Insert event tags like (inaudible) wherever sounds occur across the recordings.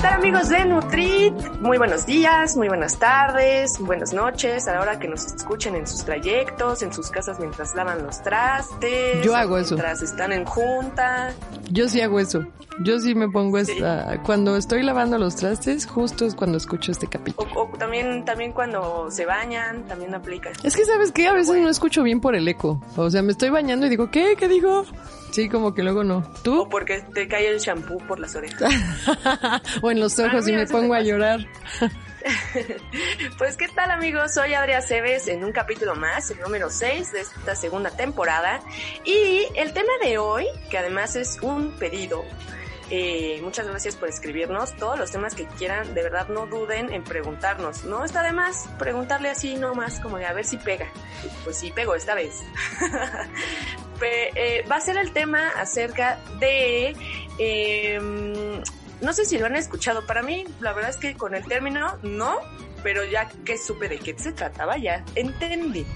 ¿Qué tal amigos de Nutrit? Muy buenos días, muy buenas tardes, buenas noches, a la hora que nos escuchen en sus trayectos, en sus casas mientras lavan los trastes. Yo hago eso. Mientras están en junta. Yo sí hago eso. Yo sí me pongo esta... Cuando estoy lavando los trastes, justo es cuando escucho este capítulo. O, o también, también cuando se bañan, también aplica. Es que, ¿sabes qué? A veces no escucho bien por el eco. O sea, me estoy bañando y digo, ¿qué? ¿Qué digo? Sí, como que luego no. ¿Tú? O porque te cae el champú por las orejas. (laughs) en los ojos Ah, y mira, me pongo a llorar. (laughs) Pues qué tal amigos, soy Adria Cebes en un capítulo más, el número 6 de esta segunda temporada. Y el tema de hoy, que además es un pedido, eh, muchas gracias por escribirnos, todos los temas que quieran, de verdad no duden en preguntarnos. No está de más preguntarle así nomás, como de a ver si pega. Pues sí, pegó esta vez. (laughs) Eh, va a ser el tema acerca de... em, no sé si lo han escuchado. Para mí, la verdad es que con el término no, pero ya que supe de qué se trataba, ya entendí.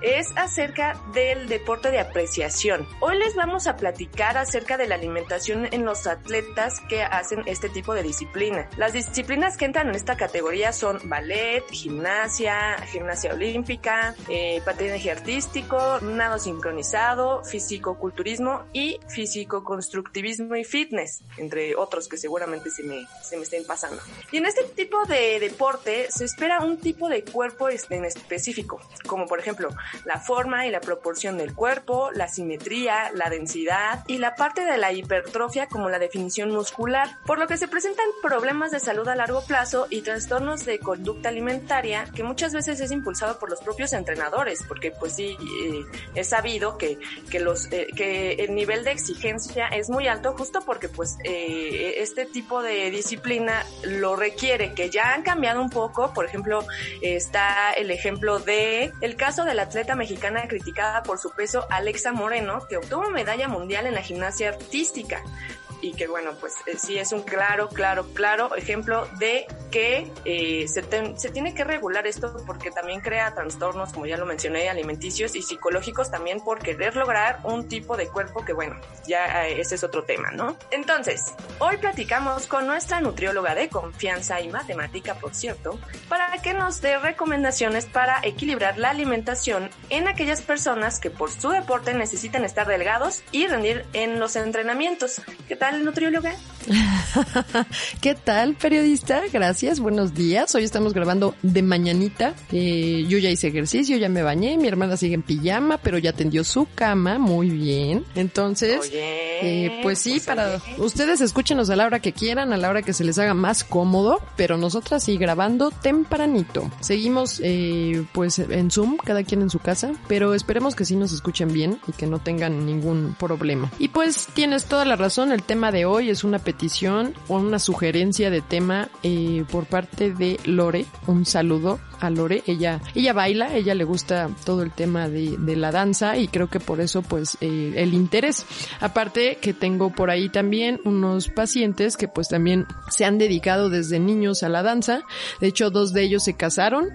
Es acerca del deporte de apreciación. Hoy les vamos a platicar acerca de la alimentación en los atletas que hacen este tipo de disciplina. Las disciplinas que entran en esta categoría son ballet, gimnasia, gimnasia olímpica, eh, patinaje artístico, nado sincronizado, fisicoculturismo y fisicoconstructivismo y fitness, entre otros que seguramente se me, se me estén pasando. Y en este tipo de deporte se espera un tipo de cuerpo en específico, como por ejemplo la forma y la proporción del cuerpo, la simetría, la densidad y la parte de la hipertrofia como la definición muscular, por lo que se presentan problemas de salud a largo plazo y trastornos de conducta alimentaria que muchas veces es impulsado por los propios entrenadores, porque pues sí, eh, es sabido que, que, los, eh, que el nivel de exigencia es muy alto justo porque pues eh, este tipo de disciplina lo requiere, que ya han cambiado un poco, por ejemplo, está el ejemplo de el caso de la atleta mexicana criticada por su peso Alexa Moreno, que obtuvo medalla mundial en la gimnasia artística y que bueno, pues eh, sí es un claro, claro, claro ejemplo de que eh, se, ten- se tiene que regular esto porque también crea trastornos, como ya lo mencioné, alimenticios y psicológicos también por querer lograr un tipo de cuerpo que bueno, ya eh, ese es otro tema, ¿no? Entonces, hoy platicamos con nuestra nutrióloga de confianza y matemática, por cierto, para que nos dé recomendaciones para equilibrar la alimentación en aquellas personas que por su deporte necesitan estar delgados y rendir en los entrenamientos. ¿Qué tal, nutrióloga? (laughs) ¿Qué tal, periodista? Gracias, buenos días. Hoy estamos grabando de mañanita. Eh, yo ya hice ejercicio, ya me bañé. Mi hermana sigue en pijama, pero ya tendió su cama. Muy bien. Entonces, Oye, eh, pues sí, pues, para oye. ustedes escúchenos a la hora que quieran, a la hora que se les haga más cómodo, pero nosotras sí grabando tempranito. Seguimos, eh, pues en Zoom, cada quien en su casa, pero esperemos que sí nos escuchen bien y que no tengan ningún problema. Y pues tienes toda la razón, el tema de hoy es una o una sugerencia de tema eh, por parte de Lore. Un saludo a Lore. Ella, ella baila, ella le gusta todo el tema de, la danza y creo que por eso pues eh, el interés. Aparte que tengo por ahí también unos pacientes que pues también se han dedicado desde niños a la danza. De hecho, dos de ellos se casaron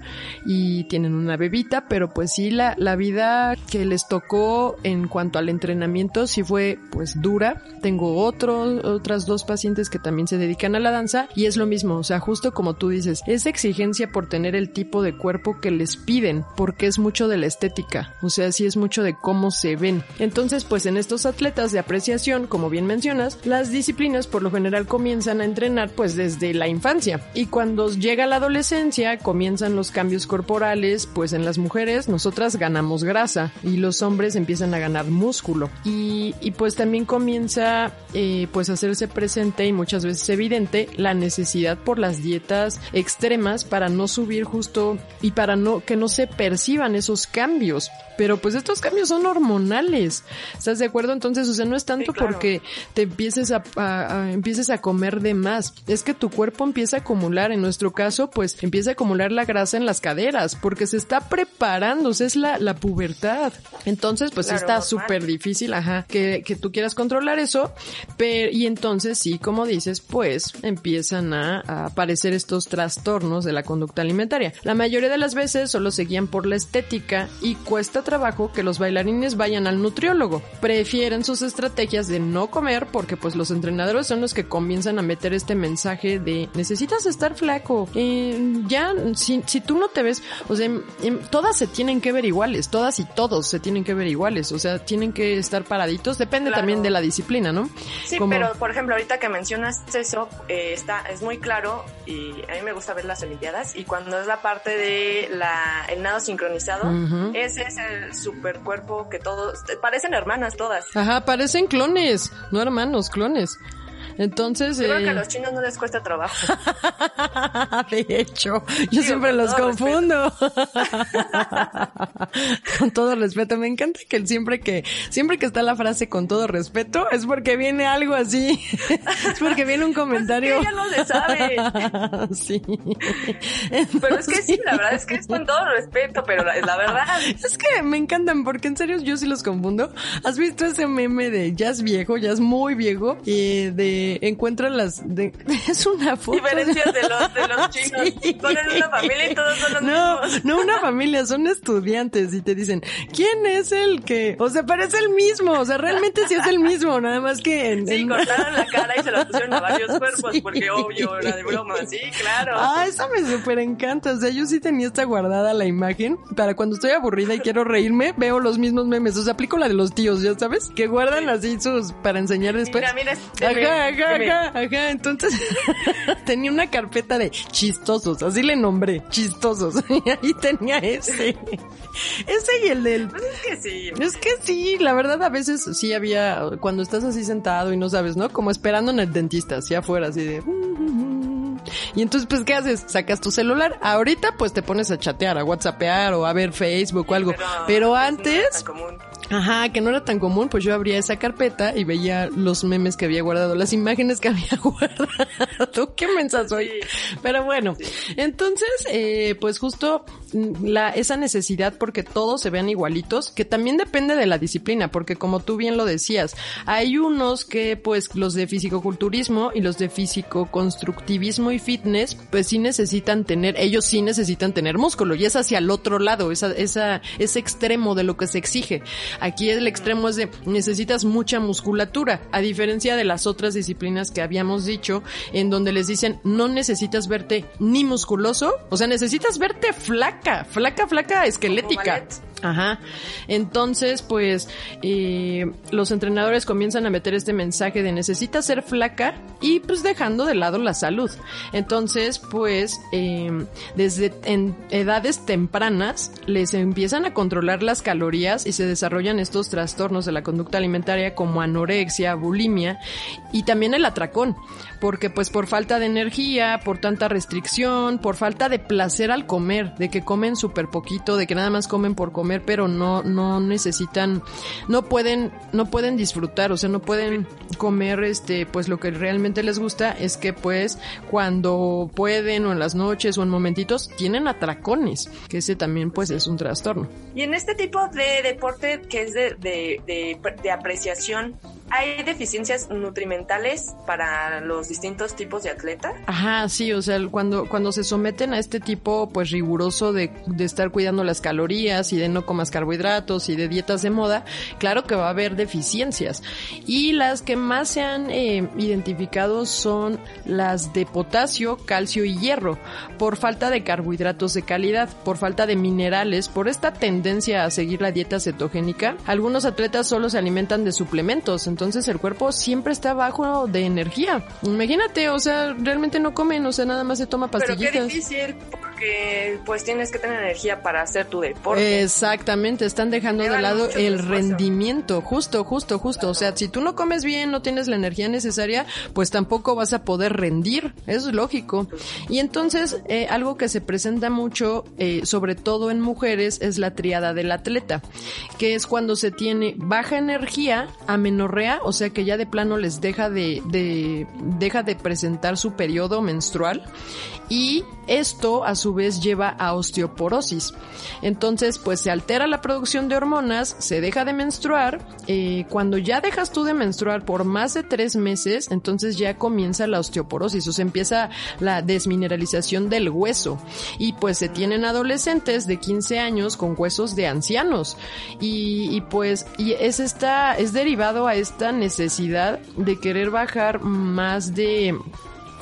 y tienen una bebita, pero pues sí, la, la vida que les tocó en cuanto al entrenamiento sí fue pues dura. Tengo otros, otras dos pacientes que también se dedican a la danza y es lo mismo, o sea, justo como tú dices, esa exigencia por tener el tipo de cuerpo que les piden, porque es mucho de la estética, o sea, sí es mucho de cómo se ven. Entonces, pues en estos atletas de apreciación, como bien mencionas, las disciplinas por lo general comienzan a entrenar pues desde la infancia y cuando llega la adolescencia comienzan los cambios corporales, pues en las mujeres nosotras ganamos grasa y los hombres empiezan a ganar músculo y, pues también comienza eh, pues hacerse presente y muchas veces evidente la necesidad por las dietas extremas para no subir justo y para no que no se perciban esos cambios. Pero pues estos cambios son hormonales. ¿Estás de acuerdo? Entonces, o sea, no es tanto porque te empieces a, a, empieces a comer de más. Es que tu cuerpo empieza a acumular. En nuestro caso, pues empieza a acumular la grasa en las caderas porque se está preparando. O sea, es la, la pubertad. Entonces, pues está súper difícil, ajá, que, que tú quieras controlar eso. Pero, y entonces, sí, como dices, pues empiezan a, a aparecer estos trastornos de la conducta alimentaria. La mayoría de las veces solo se guían por la estética y cuesta trabajo que los bailarines vayan al nutriólogo. Prefieren sus estrategias de no comer porque pues los entrenadores son los que comienzan a meter este mensaje de necesitas estar flaco. Eh, ya, si, si, tú no te ves, o sea, todas se tienen que ver iguales, todas y todos se tienen que ver iguales, o sea, tienen que estar paraditos, depende claro. también de la disciplina, ¿no? Sí, Como... pero por ejemplo, ahorita que mencionas eso, eh, está, es muy claro y a mí me gusta ver las Olimpiadas y cuando es la parte de la, el nado sincronizado, uh -huh. ese es el super cuerpo que todos, parecen hermanas todas. Ajá, parecen clones, no hermanos, clones. Entonces. Yo creo que a los chinos no les cuesta trabajo. (laughs) de hecho, yo siempre los confundo. (laughs) con todo respeto. Me encanta que siempre que, siempre que está la frase con todo respeto, es porque viene algo así. (laughs) es porque viene un comentario. Pues es que ella no se sabe. sí. Entonces, pero es que sí, la verdad es que es con todo respeto, pero la, la verdad. Es que me encantan, porque en serio yo sí los confundo. ¿Has visto ese meme de ya es viejo, ya es muy viejo? Y de encuentra las de, (laughs) es una foto. Diferencias de, los de los (laughs) chinos. Sí. ponen una familia y todos son los no mismos. no una familia son estudiantes y te dicen quién es el que o sea parece el mismo o sea realmente sí es el mismo nada más que en, sí en... cortaron la cara y se la pusieron a varios (laughs) cuerpos sí. porque obvio la de broma. Sí claro. Ah esa me súper encanta o sea yo sí tenía esta guardada la imagen para cuando estoy aburrida y quiero reírme veo los mismos memes o sea aplico la de los tíos ya sabes que guardan así sus para enseñar después. mira mira este ajá, ajá, ajá, ajá. Entonces (laughs) tenía una carpeta de chistosos, así le nombré, chistosos. (laughs) Y ahí tenía ese. Ese y el del. Pues es que sí. Es que sí, la verdad a veces sí había, cuando estás así sentado y no sabes, ¿no? Como esperando en el dentista, así afuera, así de. Y entonces, pues, ¿qué haces? Sacas tu celular. Ahorita, pues, te pones a chatear, a whatsappear o a ver Facebook o algo. Pero, Pero antes... No. Ajá, que no era tan común, pues yo abría esa carpeta y veía los memes que había guardado, las imágenes que (laughs) había guardado. Qué mensa soy. Sí. Pero bueno, entonces, eh, pues justo la, esa necesidad porque todos se vean igualitos, que también depende de la disciplina, porque como tú bien lo decías, hay unos que pues los de fisicoculturismo y los de físico-constructivismo y fitness, pues sí necesitan tener, ellos sí necesitan tener músculo y es hacia el otro lado, esa, esa, ese extremo de lo que se exige. Aquí el extremo es de necesitas mucha musculatura, a diferencia de las otras disciplinas que habíamos dicho, en donde les dicen no necesitas verte ni musculoso, o sea, necesitas verte flaca, flaca, flaca, esquelética. Ajá. Entonces, pues, eh, los entrenadores comienzan a meter este mensaje de necesitas ser flaca y pues dejando de lado la salud. Entonces, pues, eh, desde en edades tempranas les empiezan a controlar las calorías y se desarrollan estos trastornos de la conducta alimentaria como anorexia, bulimia y también el atracón. Porque pues por falta de energía, por tanta restricción, por falta de placer al comer, de que comen súper poquito, de que nada más comen por pero no, no necesitan, no pueden, no pueden disfrutar, o sea, no pueden comer este, pues lo que realmente les gusta es que pues cuando pueden o en las noches o en momentitos tienen atracones, que ese también pues es un trastorno. Y en este tipo de deporte que es de, de, de apreciación, hay deficiencias nutrimentales para los distintos tipos de atleta. Ajá, sí, o sea, cuando, cuando se someten a este tipo, pues riguroso de, de estar cuidando las calorías y de no comas carbohidratos y de dietas de moda, claro que va a haber deficiencias. Y las que más se han eh, identificado son las de potasio, calcio y hierro, por falta de carbohidratos de calidad, por falta de minerales, por esta tendencia a seguir la dieta cetogénica. Algunos atletas solo se alimentan de suplementos, entonces el cuerpo siempre está bajo de energía. Imagínate, o sea, realmente no comen, o sea, nada más se toma pastillitas. Pero qué difícil, porque pues tienes que tener energía para hacer tu deporte. Exactamente, están dejando de lado el rendimiento, justo, justo, justo. O sea, si tú no comes bien, no tienes la energía necesaria, pues tampoco vas a poder rendir, eso es lógico. Y entonces, eh, algo que se presenta mucho, eh, sobre todo en mujeres, es la triada del atleta, que es cuando se tiene baja energía, amenorrea, o sea que ya de plano les deja de, de deja de presentar su periodo menstrual y esto a su vez lleva a osteoporosis. Entonces, pues se altera la producción de hormonas, se deja de menstruar. Eh, cuando ya dejas tú de menstruar por más de tres meses, entonces ya comienza la osteoporosis, o sea, empieza la desmineralización del hueso. Y pues se tienen adolescentes de 15 años con huesos de ancianos. Y, y pues, y es esta, es derivado a esta necesidad de querer bajar más de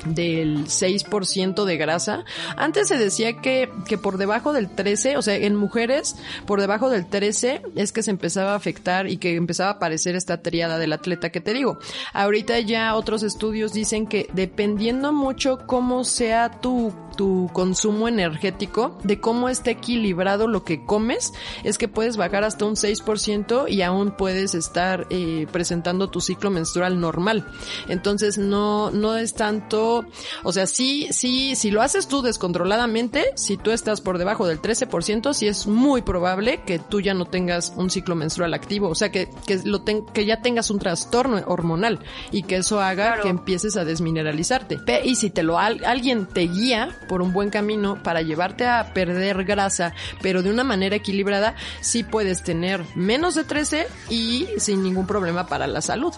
del 6% de grasa. Antes se decía que, que por debajo del 13, o sea, en mujeres, por debajo del 13 es que se empezaba a afectar y que empezaba a aparecer esta triada del atleta que te digo. Ahorita ya otros estudios dicen que dependiendo mucho cómo sea tu tu consumo energético, de cómo está equilibrado lo que comes, es que puedes bajar hasta un 6% y aún puedes estar eh, presentando tu ciclo menstrual normal. Entonces no, no es tanto, o sea, sí, sí, si lo haces tú descontroladamente, si tú estás por debajo del 13%, sí es muy probable que tú ya no tengas un ciclo menstrual activo, o sea, que, que, lo que ya tengas un trastorno hormonal y que eso haga que empieces a desmineralizarte. Y si te lo alguien te guía por un buen camino para llevarte a perder grasa, pero de una manera equilibrada, sí puedes tener menos de 13 y sin ningún problema para la salud.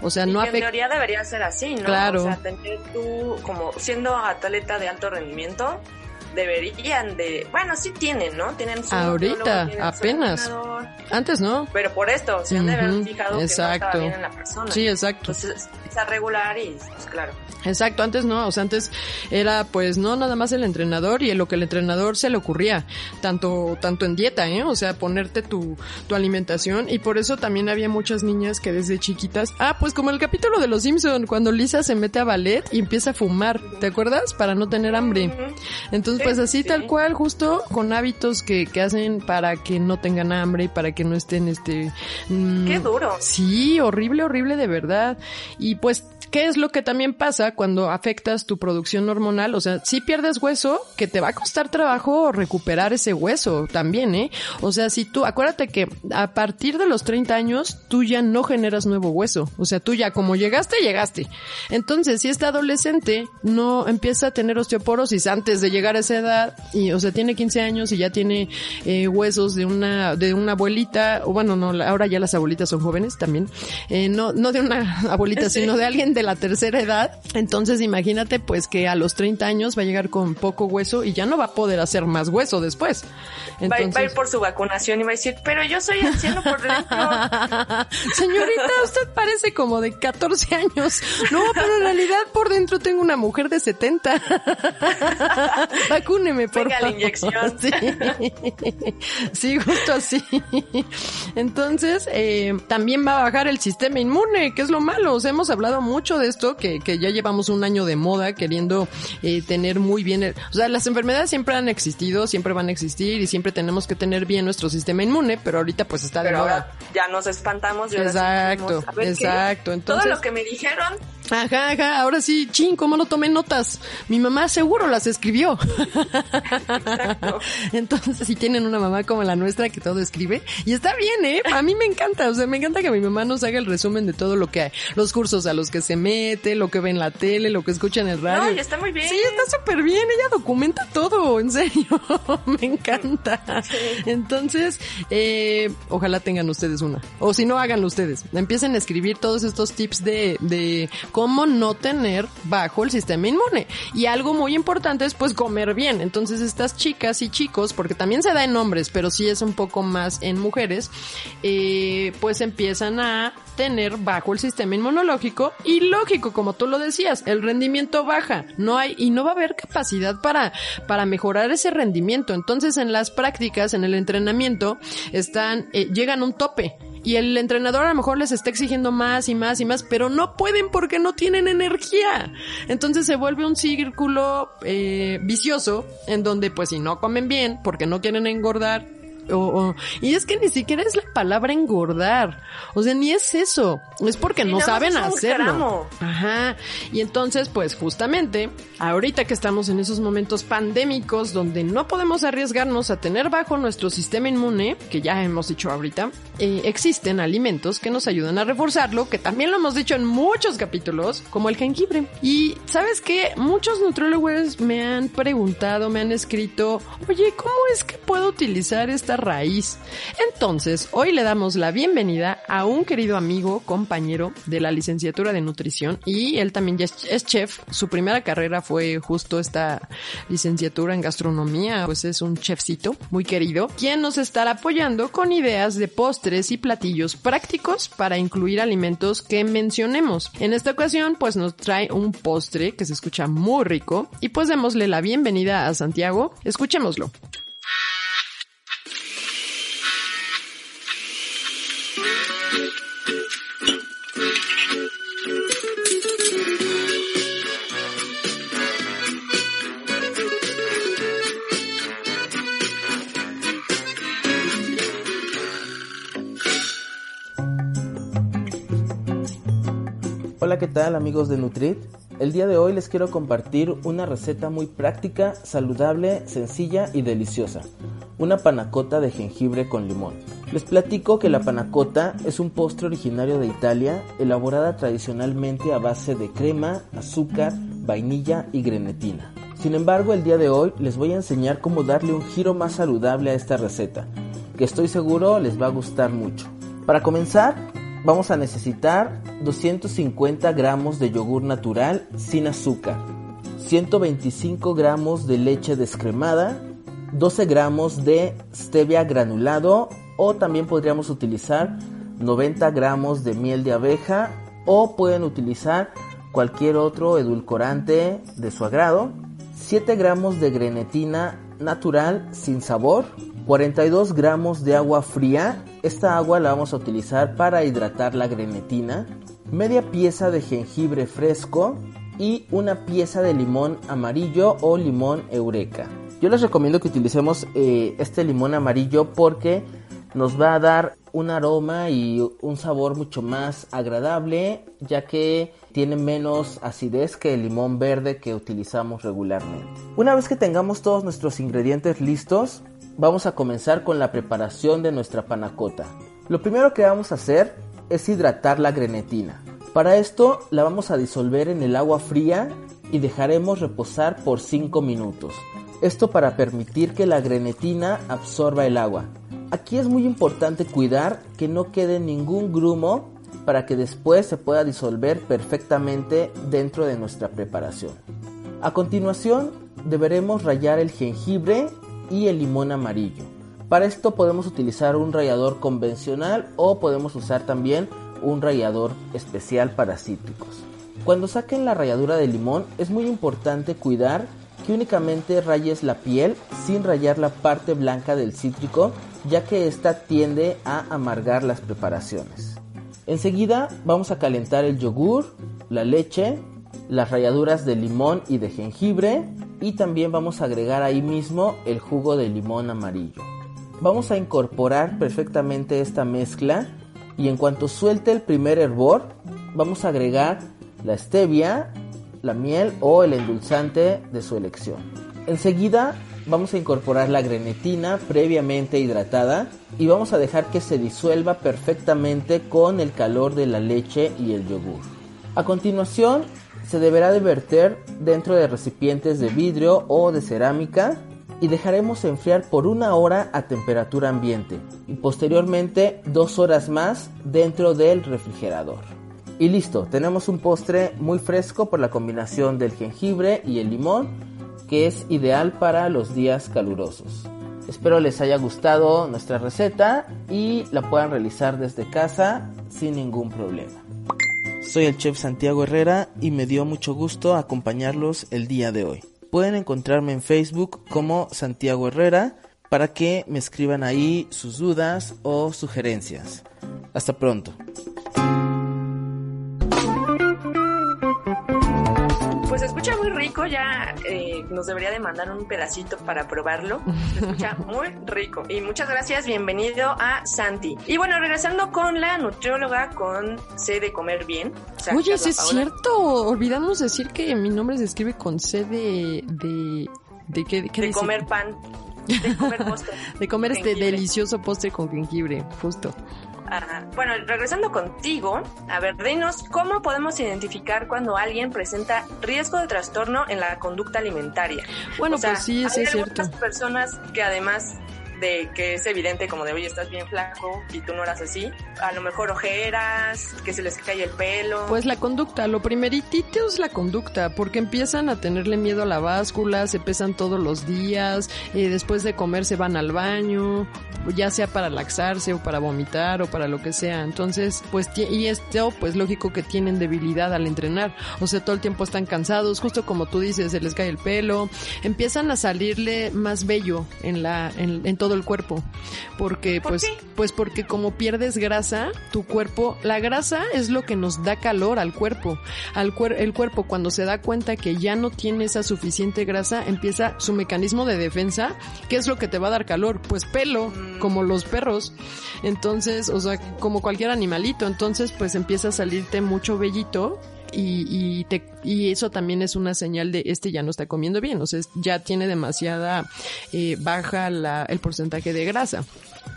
O sea, no En teoría debería ser así, ¿no? Claro. O sea, tener tú, como siendo atleta de alto rendimiento, deberían de, bueno, sí tienen, ¿no? Tienen su ahorita tienen apenas. Su Antes no. Pero por esto se han de haber fijado exacto. que no estaba bien en la persona. Sí, exacto. Entonces, está regular y pues claro. Exacto, antes no, o sea, antes era pues no nada más el entrenador y en lo que el entrenador se le ocurría, tanto tanto en dieta, ¿eh? O sea, ponerte tu tu alimentación y por eso también había muchas niñas que desde chiquitas, ah, pues como el capítulo de Los Simpson cuando Lisa se mete a ballet y empieza a fumar, ¿te acuerdas? Para no tener hambre. Entonces, pues así tal cual, justo con hábitos que que hacen para que no tengan hambre y para que no estén este mmm, Qué duro. Sí, horrible, horrible de verdad. Y pues ¿Qué es lo que también pasa cuando afectas tu producción hormonal? O sea, si pierdes hueso, que te va a costar trabajo recuperar ese hueso también, ¿eh? O sea, si tú, acuérdate que a partir de los 30 años, tú ya no generas nuevo hueso. O sea, tú ya como llegaste, llegaste. Entonces, si este adolescente no empieza a tener osteoporosis antes de llegar a esa edad, y, o sea, tiene 15 años y ya tiene eh, huesos de una, de una abuelita, o bueno, no, ahora ya las abuelitas son jóvenes también, eh, no, no de una (laughs) abuelita, sino de alguien de la tercera edad. Entonces imagínate pues que a los 30 años va a llegar con poco hueso y ya no va a poder hacer más hueso después. Entonces... Va, a ir por su vacunación y va a decir, pero yo soy anciano por dentro. (laughs) Señorita, usted parece como de 14 años. No, pero en realidad por dentro tengo una mujer de 70. (laughs) Vacúneme, por Venga, favor. la inyección. (laughs) Sí. sí, justo así. Entonces, eh, también va a bajar el sistema inmune, que es lo malo. O sea, hemos hablado mucho de esto, que, que ya llevamos un año de moda queriendo eh, tener muy bien, el, o sea, las enfermedades siempre han existido, siempre van a existir y siempre tenemos que tener bien nuestro sistema inmune, pero ahorita pues está de moda. ahora ya nos espantamos. Exacto, decimos, a ver exacto. qué, Entonces, todo lo que me dijeron Ajá, ajá, ahora sí, ching, ¿cómo no tomé notas? Mi mamá seguro las escribió. Entonces, si tienen una mamá como la nuestra que todo escribe, y está bien, ¿eh? A mí me encanta, o sea, me encanta que mi mamá nos haga el resumen de todo lo que hay, los cursos a los que se mete, lo que ve en la tele, lo que escucha en el radio. No, está muy bien. Sí, está súper bien, ella documenta todo, en serio, (laughs) me encanta. Entonces, eh, ojalá tengan ustedes una, o si no, háganlo ustedes. Empiecen a escribir todos estos tips de, de cómo no tener bajo el sistema inmune. Y algo muy importante es pues comer bien. Entonces estas chicas y chicos, porque también se da en hombres, pero sí es un poco más en mujeres, eh, pues empiezan a tener bajo el sistema inmunológico y lógico, como tú lo decías, el rendimiento baja, no hay y no va a haber capacidad para para mejorar ese rendimiento. Entonces, en las prácticas, en el entrenamiento, están eh, llegan un tope y el entrenador a lo mejor les está exigiendo más y más y más, pero no pueden porque no tienen energía. Entonces se vuelve un círculo eh, vicioso en donde pues si no comen bien porque no quieren engordar, o, y es que ni siquiera es la palabra engordar. O sea, ni es eso. Es porque no saben hacerlo. Ajá. Y entonces, pues justamente, ahorita que estamos en esos momentos pandémicos donde no podemos arriesgarnos a tener bajo nuestro sistema inmune, que ya hemos dicho ahorita, eh, existen alimentos que nos ayudan a reforzarlo, que también lo hemos dicho en muchos capítulos, como el jengibre. Y sabes que muchos nutriólogos me han preguntado, me han escrito, oye, ¿cómo es que puedo utilizar esta raíz. Entonces, hoy le damos la bienvenida a un querido amigo, compañero de la licenciatura de nutrición y él también ya es chef. Su primera carrera fue justo esta licenciatura en gastronomía, pues es un chefcito muy querido, quien nos estará apoyando con ideas de postres y platillos prácticos para incluir alimentos que mencionemos. En esta ocasión, pues nos trae un postre que se escucha muy rico y pues démosle la bienvenida a Santiago. Escuchémoslo. ¿Qué tal amigos de Nutrit? El día de hoy les quiero compartir una receta muy práctica, saludable, sencilla y deliciosa. Una panacota de jengibre con limón. Les platico que la panacota es un postre originario de Italia, elaborada tradicionalmente a base de crema, azúcar, vainilla y grenetina. Sin embargo, el día de hoy les voy a enseñar cómo darle un giro más saludable a esta receta, que estoy seguro les va a gustar mucho. Para comenzar, vamos a necesitar 250 gramos de yogur natural sin azúcar, 125 gramos de leche descremada, 12 gramos de stevia granulado o también podríamos utilizar 90 gramos de miel de abeja o pueden utilizar cualquier otro edulcorante de su agrado, 7 gramos de grenetina natural sin sabor, 42 gramos de agua fría. Esta agua la vamos a utilizar para hidratar la grenetina. Media pieza de jengibre fresco y una pieza de limón amarillo o limón eureka. Yo les recomiendo que utilicemos eh, este limón amarillo porque nos va a dar un aroma y un sabor mucho más agradable ya que tiene menos acidez que el limón verde que utilizamos regularmente. Una vez que tengamos todos nuestros ingredientes listos, vamos a comenzar con la preparación de nuestra panacota. Lo primero que vamos a hacer es hidratar la grenetina. Para esto la vamos a disolver en el agua fría y dejaremos reposar por 5 minutos. Esto para permitir que la grenetina absorba el agua. Aquí es muy importante cuidar que no quede ningún grumo para que después se pueda disolver perfectamente dentro de nuestra preparación. A continuación deberemos rallar el jengibre y el limón amarillo. Para esto podemos utilizar un rallador convencional o podemos usar también un rallador especial para cítricos. Cuando saquen la ralladura de limón es muy importante cuidar que únicamente rayes la piel sin rayar la parte blanca del cítrico ya que esta tiende a amargar las preparaciones. Enseguida vamos a calentar el yogur, la leche, las ralladuras de limón y de jengibre y también vamos a agregar ahí mismo el jugo de limón amarillo. Vamos a incorporar perfectamente esta mezcla y en cuanto suelte el primer hervor vamos a agregar la stevia, la miel o el endulzante de su elección. Enseguida vamos a incorporar la grenetina previamente hidratada y vamos a dejar que se disuelva perfectamente con el calor de la leche y el yogur. A continuación se deberá de verter dentro de recipientes de vidrio o de cerámica y dejaremos enfriar por una hora a temperatura ambiente y posteriormente dos horas más dentro del refrigerador. Y listo, tenemos un postre muy fresco por la combinación del jengibre y el limón que es ideal para los días calurosos. Espero les haya gustado nuestra receta y la puedan realizar desde casa sin ningún problema. Soy el chef Santiago Herrera y me dio mucho gusto acompañarlos el día de hoy. Pueden encontrarme en Facebook como Santiago Herrera para que me escriban ahí sus dudas o sugerencias. Hasta pronto. Rico, ya eh, nos debería de mandar un pedacito para probarlo. Se escucha (laughs) muy rico. Y muchas gracias, bienvenido a Santi. Y bueno, regresando con la nutrióloga con C de comer bien. o sea, Oye, eso es cierto. Olvidamos decir que mi nombre se escribe con C de... ¿De, de qué, qué De comer pan. De comer (laughs) postre. De comer este jengibre. delicioso postre con jengibre, justo. Ajá. Bueno, regresando contigo, a ver, dinos cómo podemos identificar cuando alguien presenta riesgo de trastorno en la conducta alimentaria. Bueno, O sea, pues sí, eso hay es cierto. personas que además de que es evidente como de, oye, estás bien flaco y tú no eras así, a lo mejor ojeras, que se les cae el pelo. Pues la conducta, lo primeritito es la conducta, porque empiezan a tenerle miedo a la báscula, se pesan todos los días, eh, después de comer se van al baño, ya sea para laxarse o para vomitar o para lo que sea. Entonces, pues, y esto, pues lógico que tienen debilidad al entrenar, o sea, todo el tiempo están cansados, justo como tú dices, se les cae el pelo, empiezan a salirle más vello en la, en, en todo el cuerpo, porque ¿Por pues, qué? pues porque como pierdes grasa, tu cuerpo, la grasa es lo que nos da calor al cuerpo. Al cuer- el cuerpo cuando se da cuenta que ya no tiene esa suficiente grasa, empieza su mecanismo de defensa. ¿Qué es lo que te va a dar calor? Pues pelo, como los perros. Entonces, o sea, como cualquier animalito. Entonces, pues empieza a salirte mucho vellito y, y, te, y eso también es una señal de este ya no está comiendo bien, o sea, ya tiene demasiada eh, baja la, el porcentaje de grasa.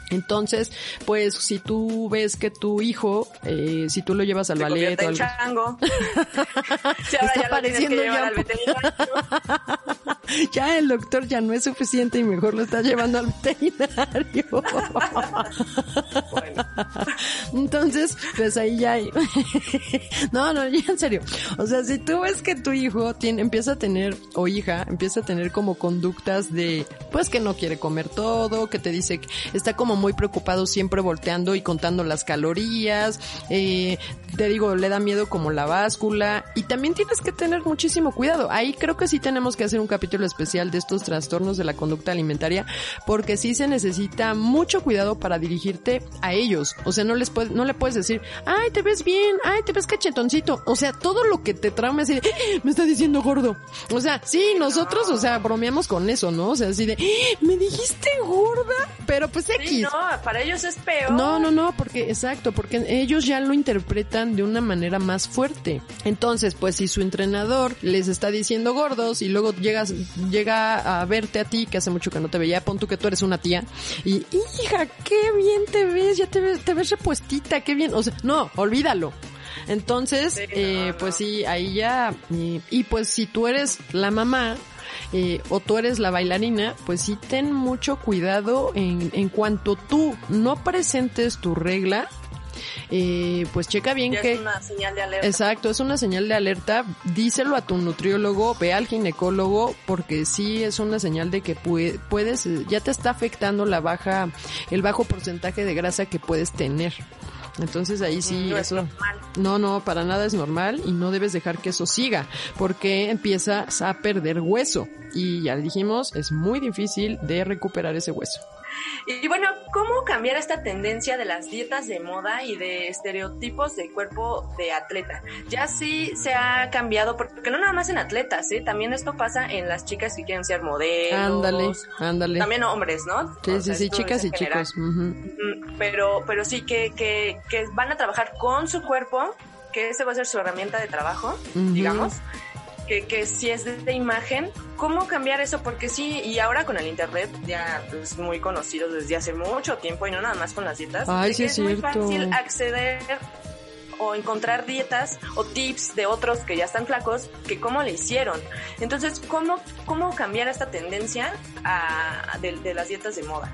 Entonces, pues si tú ves que tu hijo, eh, si tú lo llevas al se ballet o algo, chango. (laughs) (laughs) Está ya lo tienes que pareciendo llevar (laughs) ya el doctor ya no es suficiente y mejor lo está llevando al veterinario. Bueno, Entonces, pues ahí ya hay. no, no, ya en serio. O sea, si tú ves que tu hijo tiene, empieza a tener, o hija, empieza a tener como conductas de, pues que no quiere comer todo, que te dice que está como muy preocupado siempre volteando y contando las calorías, eh, te digo, le da miedo como la báscula, y también tienes que tener muchísimo cuidado. Ahí creo que sí tenemos que hacer un capítulo especial de estos trastornos de la conducta alimentaria, porque sí se necesita mucho cuidado para dirigirte a ellos. O sea, no les puedes, no le puedes decir, ay, te ves bien, ay, te ves cachetoncito. O sea, todo lo que te trauma es de, "Eh, me está diciendo gordo. O sea, sí, nosotros, o sea, bromeamos con eso, ¿no? O sea, así de, "Eh, me dijiste gorda, pero pues X. no, para ellos es peor. No, no, no, porque, exacto, porque ellos ya lo interpretan de una manera más fuerte. Entonces, pues si su entrenador les está diciendo gordos y luego llegas, llega a verte a ti, que hace mucho que no te veía, pon tú que tú eres una tía, y hija, qué bien te ves, ya te ves, te ves repuestita, qué bien, o sea, no, olvídalo. Entonces, Sí, no, eh, no. pues sí, ahí ya, y, y pues si tú eres la mamá, eh, o tú eres la bailarina, pues sí ten mucho cuidado en, en cuanto tú no presentes tu regla, eh, pues checa bien Ya que... es una señal de alerta. Exacto, es una señal de alerta. Díselo a tu nutriólogo, ve al ginecólogo, porque sí es una señal de que pue- puedes, ya te está afectando la baja, el bajo porcentaje de grasa que puedes tener. Entonces ahí sí, No es eso, normal. no, no, para nada es normal y no debes dejar que eso siga, porque empiezas a perder hueso. Y ya dijimos, es muy difícil de recuperar ese hueso. Y bueno, ¿cómo cambiar esta tendencia de las dietas de moda y de estereotipos de cuerpo de atleta? Ya sí se ha cambiado, porque no nada más en atletas, ¿eh? También esto pasa en las chicas que quieren ser modelos. Ándale, ándale. También hombres, ¿no? Sí, O sí, sea, sí, es chicas y general. chicos. Pero, pero sí que, que, que van a trabajar con su cuerpo que ese va a ser su herramienta de trabajo, digamos, que, que si es de, imagen, ¿cómo cambiar eso? Porque sí, y ahora con el internet ya es muy conocido desde hace mucho tiempo y no nada más con las dietas, Ay, sí es, es muy fácil acceder o encontrar dietas o tips de otros que ya están flacos que cómo le hicieron. Entonces, ¿cómo, cómo cambiar esta tendencia a, de, de las dietas de moda?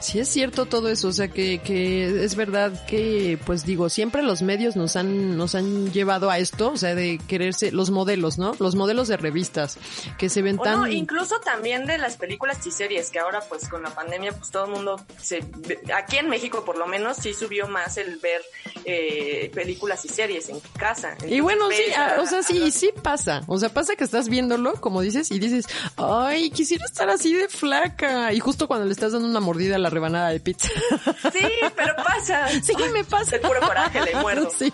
Sí es cierto todo eso, o sea que, que es verdad que, pues digo, siempre los medios nos han, nos han llevado a esto, o sea, de quererse, los modelos, ¿no? Los modelos de revistas, que se ven O tan... no, incluso también de las películas y series, que ahora pues con la pandemia pues todo el mundo, se, aquí en México por lo menos sí subió más el ver eh, películas y series en casa. Y bueno, sí, ah, a- o sea, sí, sí pasa. O sea, pasa que estás viéndolo, como dices, y dices, ay, quisiera estar así de flaca. Y justo cuando le estás dando una mordida a la rebanada de pizza. (laughs) Sí, pero pasa. Sí, me pasa. De puro coraje le muerdo. (laughs) Sí.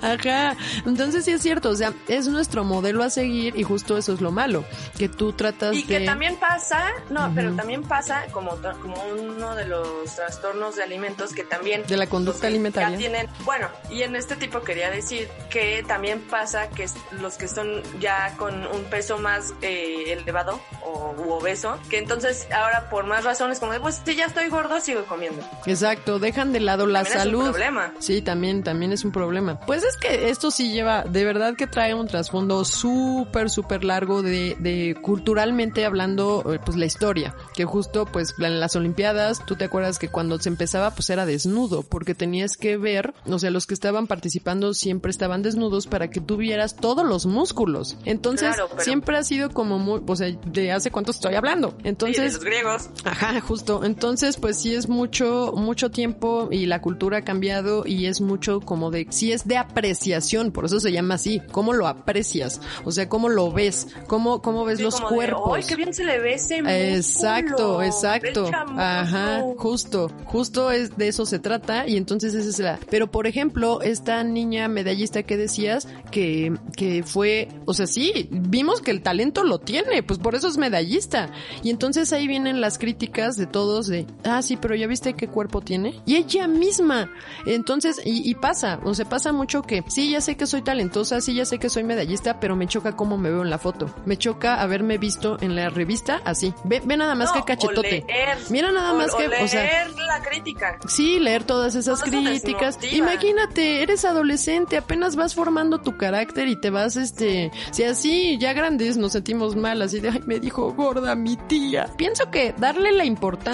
Ajá. Entonces sí es cierto, o sea, es nuestro modelo a seguir y justo eso es lo malo, que tú tratas Y que de... también pasa, no, pero también pasa como, como uno de los trastornos de alimentos que también... De la conducta que alimentaria. Ya tienen, bueno, y en este tipo quería decir que también pasa que los que son ya con un peso más eh, elevado o u obeso, que entonces ahora por más razones como de, pues si ya estoy gordo, sigo comiendo. Exacto, dejan de lado la También es un salud. problema. Sí, también, también es un problema. Pues es que esto sí lleva, de verdad que trae un trasfondo súper, súper largo de, de culturalmente hablando, eh, pues la historia. Que justo, pues en las Olimpiadas, tú te acuerdas que cuando se empezaba, pues era desnudo, porque tenías que ver, o sea, los que estaban participando siempre estaban desnudos para que tú vieras todos los músculos. Entonces, Claro, pero- siempre ha sido como muy, o sea, de hace cuánto estoy hablando. Y de Entonces, los griegos. Ajá, justo. Entonces, pues sí es mucho, mucho tiempo y la cultura ha cambiado y es mucho como de, sí es de apreciación, por eso se llama así, cómo lo aprecias, o sea, cómo lo ves, cómo, cómo ves Sí, los como de, cuerpos. ¡Ay, qué bien se le ve ese! Exacto, exacto. Ve chamoso". Ajá, justo, justo es de eso se trata y entonces esa es la. Pero por ejemplo, esta niña medallista que decías que que fue, o sea, sí, vimos que el talento lo tiene, pues por eso es medallista. Y entonces ahí vienen las críticas de todos de, ah, sí, pero ya viste qué cuerpo tiene. Y ella misma. Entonces, y, y pasa, o sea, pasa mucho que sí, ya sé que soy talentosa, sí, ya sé que soy medallista, pero me choca cómo me veo en la foto. Me choca haberme visto en la revista así. Ve, ve nada más No, que cachetote. o leer, Mira nada o- más o que, leer o sea, la crítica. Sí, leer todas esas críticas. Imagínate, eres adolescente, apenas vas formando tu carácter y te vas, este, si así ya grandes nos sentimos mal, así de, ay, me dijo gorda mi tía. Pienso que darle la importancia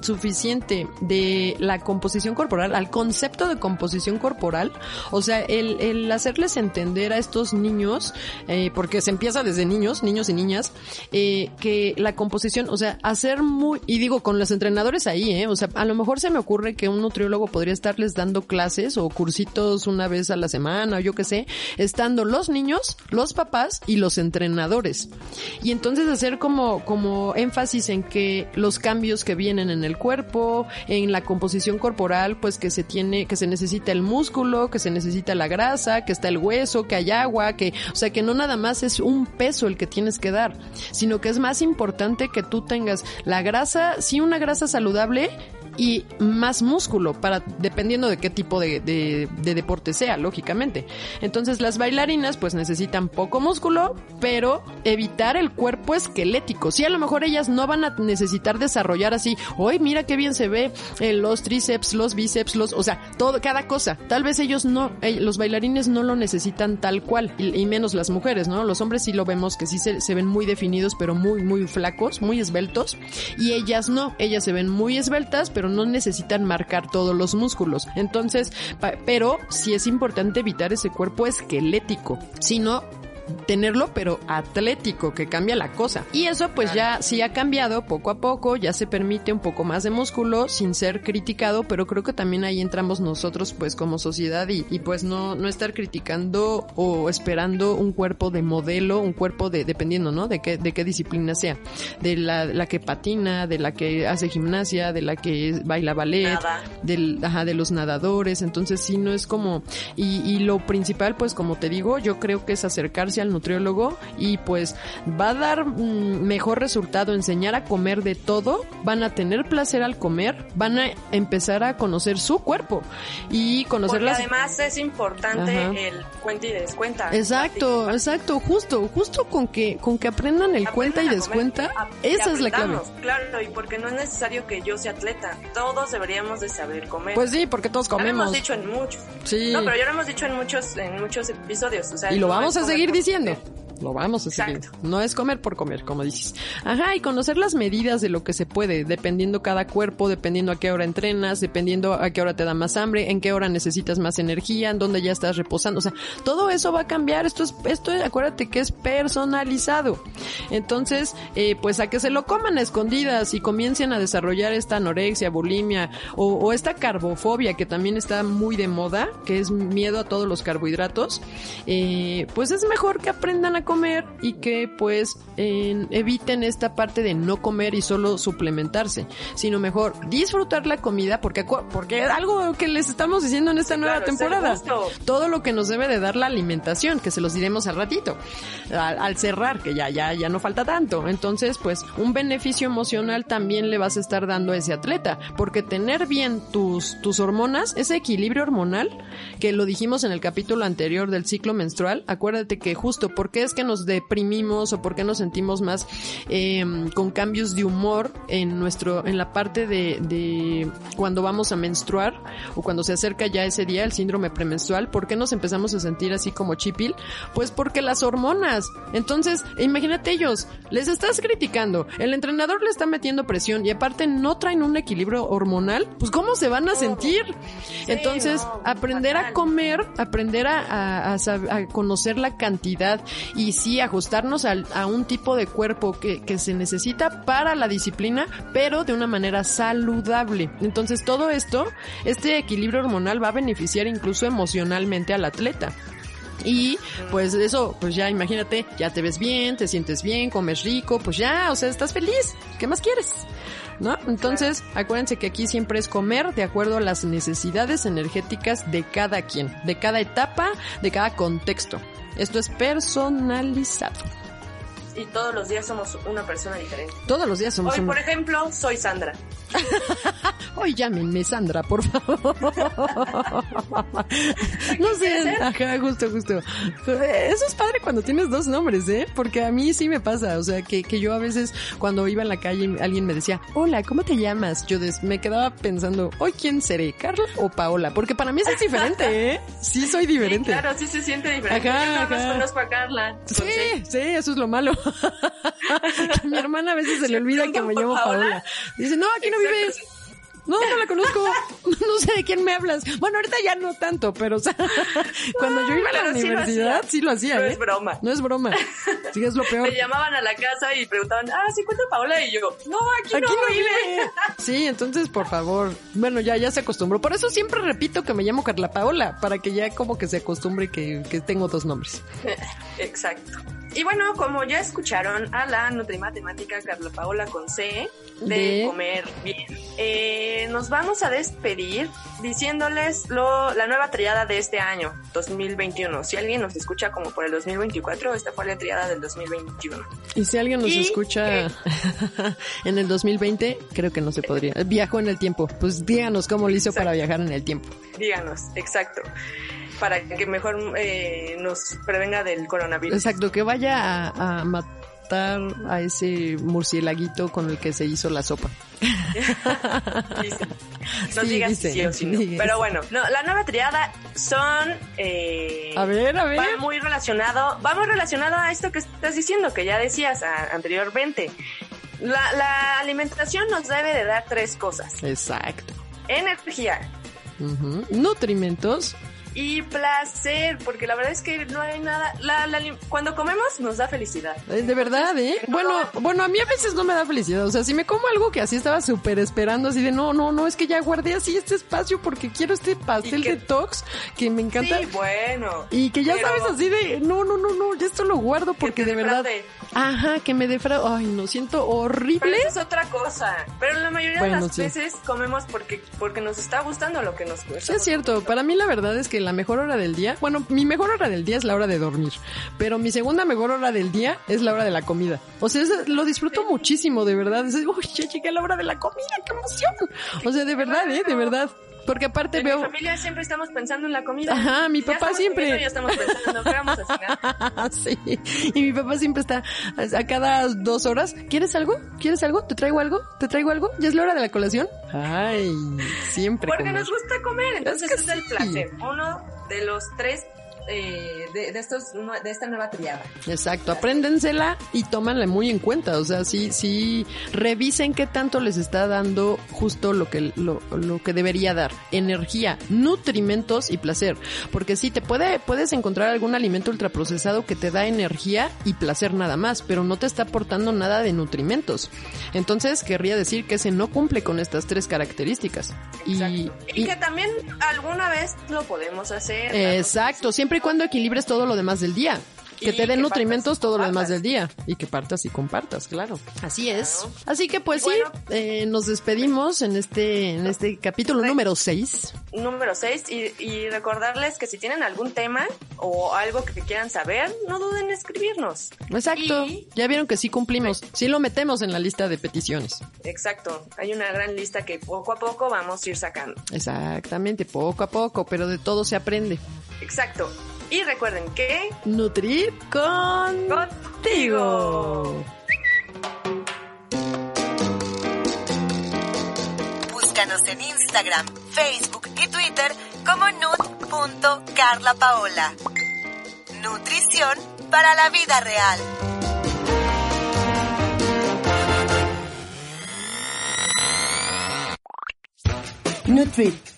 suficiente de la composición corporal, al concepto de composición corporal, o sea, el, el hacerles entender a estos niños, eh, porque se empieza desde niños, niños y niñas, eh, que la composición, o sea, hacer muy, y digo, con los entrenadores ahí, eh, o sea, a lo mejor se me ocurre que un nutriólogo podría estarles dando clases o cursitos una vez a la semana o yo qué sé, estando los niños, los papás y los entrenadores. Y entonces hacer como, como énfasis en que los cambios que vienen en el cuerpo, en la composición corporal, pues que se tiene, que se necesita el músculo, que se necesita la grasa, que está el hueso, que hay agua, que, o sea, que no nada más es un peso el que tienes que dar, sino que es más importante que tú tengas la grasa, sí una grasa saludable, y más músculo para dependiendo de qué tipo de, de- de deporte sea, lógicamente. Entonces las bailarinas pues necesitan poco músculo, pero evitar el cuerpo esquelético. Sí, a lo mejor ellas no van a necesitar desarrollar así, hoy mira qué bien se ve eh, los tríceps, los bíceps, los, o sea, todo, cada cosa. Tal vez ellos no, eh, los bailarines no lo necesitan tal cual, y, y menos las mujeres, ¿no? Los hombres sí lo vemos que sí se, se ven muy definidos, pero muy, muy flacos, muy esbeltos, y ellas no, ellas se ven muy esbeltas, pero no necesitan marcar todos los músculos. Entonces, pero sí es importante evitar ese cuerpo esquelético, sino tenerlo pero atlético que cambia la cosa. Y eso pues ya sí ha cambiado poco a poco ya se permite un poco más de músculo sin ser criticado pero creo que también ahí entramos nosotros pues como sociedad y, y, pues no no estar criticando o esperando un cuerpo de modelo un cuerpo de dependiendo no de qué de qué disciplina sea. De la, la que patina de la que hace gimnasia de la que baila ballet Nada. del, ajá, de los nadadores, entonces sí no es como, y, y lo principal pues como te digo, yo creo que es acercarse al nutriólogo y pues va a dar mm, mejor resultado enseñar a comer de todo, van a tener placer al comer, van a empezar a conocer su cuerpo y conocer las... además es importante Ajá. el cuenta y descuenta. Exacto, exacto, justo, justo con que con que aprendan el Aprendan cuenta y comer, descuenta, esa es la clave. Claro, y porque no es necesario que yo sea atleta. Todos deberíamos de saber comer. Pues sí, porque todos Ya lo comemos. hemos dicho en muchos. Sí. No, pero ya lo hemos dicho en muchos, en muchos episodios. O sea, Y lo vamos a seguir por- diciendo. Lo vamos a seguir. Exacto. No es comer por comer, como dices. Ajá, y conocer las medidas de lo que se puede, dependiendo cada cuerpo, dependiendo a qué hora entrenas, dependiendo a qué hora te da más hambre, en qué hora necesitas más energía, en dónde ya estás reposando. O sea, todo eso va a cambiar. Esto es, esto, acuérdate que es personalizado. Entonces, eh, pues a que se lo coman a escondidas y comiencen a desarrollar esta anorexia, bulimia o, o esta carbofobia que también está muy de moda, que es miedo a todos los carbohidratos, eh, pues es mejor que aprendan a comer y que pues en- eviten esta parte de no comer y solo suplementarse, sino mejor disfrutar la comida porque, porque es algo que les estamos diciendo en esta nueva Claro, temporada. Todo lo que nos debe de dar la alimentación, que se los diremos al ratito, al, al cerrar, que ya, ya, ya no falta tanto. Entonces, pues, un beneficio emocional también le vas a estar dando a ese atleta, porque tener bien tus, tus hormonas, ese equilibrio hormonal, que lo dijimos en el capítulo anterior del ciclo menstrual, acuérdate que justo por qué es que nos deprimimos o por qué nos sentimos más eh, con cambios de humor en nuestro, en la parte de, de cuando vamos a menstruar o cuando se acerca ya ese día, el síndrome premenstrual, ¿por qué nos empezamos a sentir así como chipil? Pues porque las hormonas. Entonces, imagínate ellos, les estás criticando, el entrenador le está metiendo presión y aparte no traen un equilibrio hormonal, pues ¿cómo se van a sentir? Entonces, aprender a comer, aprender a, a- a conocer la cantidad y sí ajustarnos al- a un tipo de cuerpo que, que se necesita para la disciplina, pero de una manera saludable. Entonces todo esto, este equilibrio hormonal va a beneficiar incluso emocionalmente al atleta. Y pues eso, pues ya imagínate, ya te ves bien, te sientes bien, comes rico, pues ya, o sea, estás feliz. ¿Qué más quieres? ¿No? Entonces, acuérdense que aquí siempre es comer de acuerdo a las necesidades energéticas de cada quien, de cada etapa, de cada contexto. Esto es personalizado. Y todos los días somos una persona diferente. Todos los días somos Hoy, por ejemplo, soy Sandra. (laughs) Hoy llámenme Sandra, por favor. (laughs) no sé, ajá, justo, justo. Eso es padre cuando tienes dos nombres, ¿eh? Porque a mí sí me pasa, o sea, que, que yo a veces cuando iba en la calle alguien me decía, hola, ¿cómo te llamas? Yo des- me quedaba pensando, ¿hoy quién seré? ¿Carla o Paola? Porque para mí eso es diferente, ¿eh? Sí soy diferente. Sí, claro, sí se siente diferente. Ajá, Yo ajá. conozco a Carla. Sí, Entonces, sí, eso es lo malo. Que (laughs) a mi hermana a veces se le olvida que me llamo Paola. Dice, no, aquí no. Vives. No, no la conozco. (laughs) No sé de quién me hablas. Bueno, ahorita ya no tanto, pero o sea, (laughs) cuando yo iba a la pero sí lo universidad, hacía. sí lo hacía, No ¿eh? es broma. No es broma. (laughs) Sí, es lo peor. Me llamaban a la casa y preguntaban, ah, ¿sí cuenta Paola? Y yo, no, aquí, Aquí no, no vive. vive. Sí, entonces, por favor. Bueno, ya, ya se acostumbró. Por eso siempre repito que me llamo Carla Paola, para que ya como que se acostumbre que, que tengo dos nombres. Exacto. Y bueno, como ya escucharon a la nutrimatemática Carla Paola con C de, De- comer bien, eh, nos vamos a despedir diciéndoles lo, la nueva triada de este año, 2021. Si alguien nos escucha como por el 2024, esta fue la triada del 2021. Y si alguien nos Y escucha (laughs) en el 2020, creo que no se podría. Viajó en el tiempo. Pues díganos cómo lo hizo para viajar en el tiempo. Díganos, exacto. Para que mejor eh, nos prevenga del coronavirus. Exacto, que vaya a, a matar a ese murcielaguito con el que se hizo la sopa. (laughs) (laughs) No Sí, digas dice, sí o sí no. Pero bueno, no, la nueva triada son... Eh, A ver, a ver. Va muy relacionado, va muy relacionado a esto que estás diciendo, que ya decías a- anteriormente. La, la alimentación nos debe de dar tres cosas. Exacto. Energía Ujú. Nutrimentos. Y placer, porque la verdad es que no hay nada... La, la cuando comemos nos da felicidad. De verdad, ¿eh? Bueno, bueno, a mí a veces no me da felicidad. O sea, si me como algo que así estaba súper esperando, así de no, no, no, es que ya guardé así este espacio porque quiero este pastel Y que- detox que me encanta. Sí, bueno. Y que ya Pero- sabes así de, no, no, no, no, ya esto lo guardo porque de verdad. defraude. Ajá, que me defraude. Ay, no, siento Pero horrible. eso es otra cosa. Pero la mayoría Bueno, de las sí. veces comemos porque, porque nos está gustando lo que nos Sí, gusta. es cierto. Para mí la verdad es que la la mejor hora del día, bueno, mi mejor hora del día es la hora de dormir, pero mi segunda mejor hora del día es la hora de la comida. O sea, lo disfruto muchísimo, de verdad. Es, Uy, ya llegué la hora de la comida, qué emoción. O sea, de verdad, eh, de verdad. Porque aparte En veo... mi familia siempre estamos pensando en la comida. Ajá, mi papá siempre. Ya estamos pensando, ¿qué vamos a cenar? (laughs) sí. Y mi papá siempre está a cada dos horas. ¿Quieres algo? ¿Quieres algo? ¿Te traigo algo? ¿Te traigo algo? ¿Ya es la hora de la colación? Ay, siempre. Porque comer. nos gusta comer, entonces Es que es el sí. placer. Uno de los tres eh, de, de estos de esta nueva triada. Exacto, apréndensela y tómanla muy en cuenta, o sea, sí, sí, revisen qué tanto les está dando justo lo que, lo, lo que debería dar, energía, nutrimentos y placer, porque sí, te puede, puedes encontrar algún alimento ultraprocesado que te da energía y placer nada más, pero no te está aportando nada de nutrimentos, entonces querría decir que ese no cumple con estas tres características. Y. Y, y- que también alguna vez lo podemos hacer. Exacto, siempre cuando equilibres todo lo demás del día. Que te den nutrimentos todo lo demás del día. Y que partas y compartas, claro. Así es. Así que pues Bueno. sí, eh, nos despedimos en este, en este capítulo número 6. Número 6 y, y recordarles que si tienen algún tema o algo que quieran saber, no duden en escribirnos. Exacto. Y- Ya vieron que sí cumplimos. Sí lo metemos en la lista de peticiones. Exacto, hay una gran lista que poco a poco vamos a ir sacando. Exactamente, poco a poco, pero de todo se aprende. Exacto. Y recuerden que Nutrir con... contigo. Búscanos en Instagram, Facebook y Twitter como nut.carlapaola. Nutrición para la vida real. Nutrit,